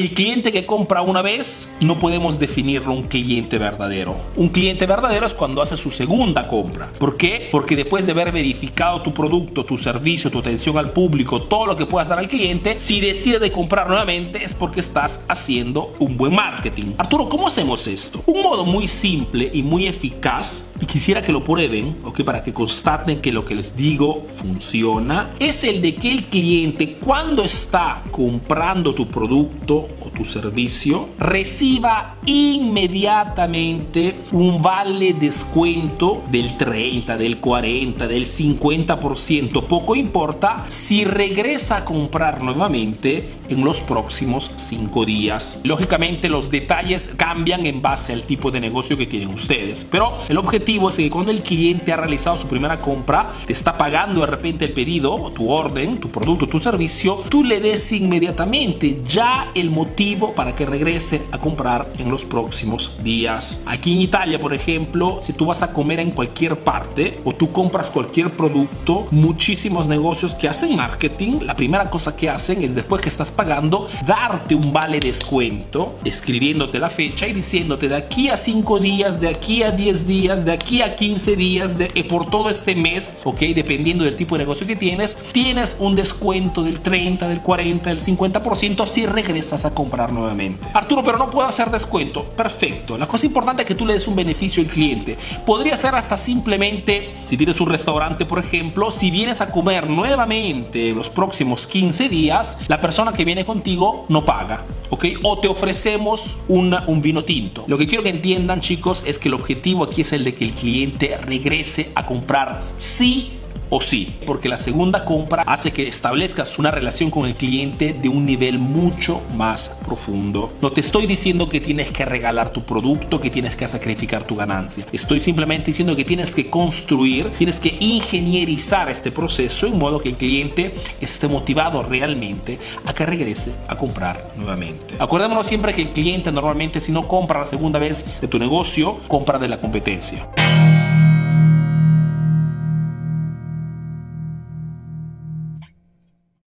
El cliente que compra una vez no podemos definirlo un cliente verdadero. Un cliente verdadero es cuando hace su segunda compra. ¿Por qué? Porque después de haber verificado tu producto, tu servicio, tu atención al público, todo lo que puedas dar al cliente, si decide de comprar nuevamente es porque estás haciendo un buen marketing. Arturo, ¿cómo hacemos esto? Un modo muy simple y muy eficaz, y quisiera que lo prueben, ¿ok? Para que constaten que lo que les digo funciona, es el de que el cliente cuando está comprando tu producto tu servicio, reciba inmediatamente un vale descuento del 30, del 40, del 50%, poco importa si regresa a comprar nuevamente en los próximos 5 días. Lógicamente los detalles cambian en base al tipo de negocio que tienen ustedes, pero el objetivo es que cuando el cliente ha realizado su primera compra, te está pagando de repente el pedido, tu orden, tu producto, tu servicio, tú le des inmediatamente ya el motivo para que regrese a comprar en los próximos días. Aquí en Italia, por ejemplo, si tú vas a comer en cualquier parte o tú compras cualquier producto, muchísimos negocios que hacen marketing, la primera cosa que hacen es después que estás pagando, darte un vale descuento, escribiéndote la fecha y diciéndote de aquí a 5 días, de aquí a 10 días, de aquí a 15 días, de, eh, por todo este mes, ok, dependiendo del tipo de negocio que tienes, tienes un descuento del 30, del 40, del 50% si regresas a nuevamente. Arturo, pero no puedo hacer descuento. Perfecto. La cosa importante es que tú le des un beneficio al cliente. Podría ser hasta simplemente, si tienes un restaurante, por ejemplo, si vienes a comer nuevamente los próximos 15 días, la persona que viene contigo no paga. ¿ok? O te ofrecemos un vino tinto. Lo que quiero que entiendan, chicos, es que el objetivo aquí es el de que el cliente regrese a comprar sí o sí, porque la segunda compra hace que establezcas una relación con el cliente de un nivel mucho más profundo. No te estoy diciendo que tienes que regalar tu producto, que tienes que sacrificar tu ganancia. Estoy simplemente diciendo que tienes que construir, tienes que ingenierizar este proceso en modo que el cliente esté motivado realmente a que regrese a comprar nuevamente. Acordémonos siempre que el cliente normalmente si no compra la segunda vez de tu negocio, compra de la competencia.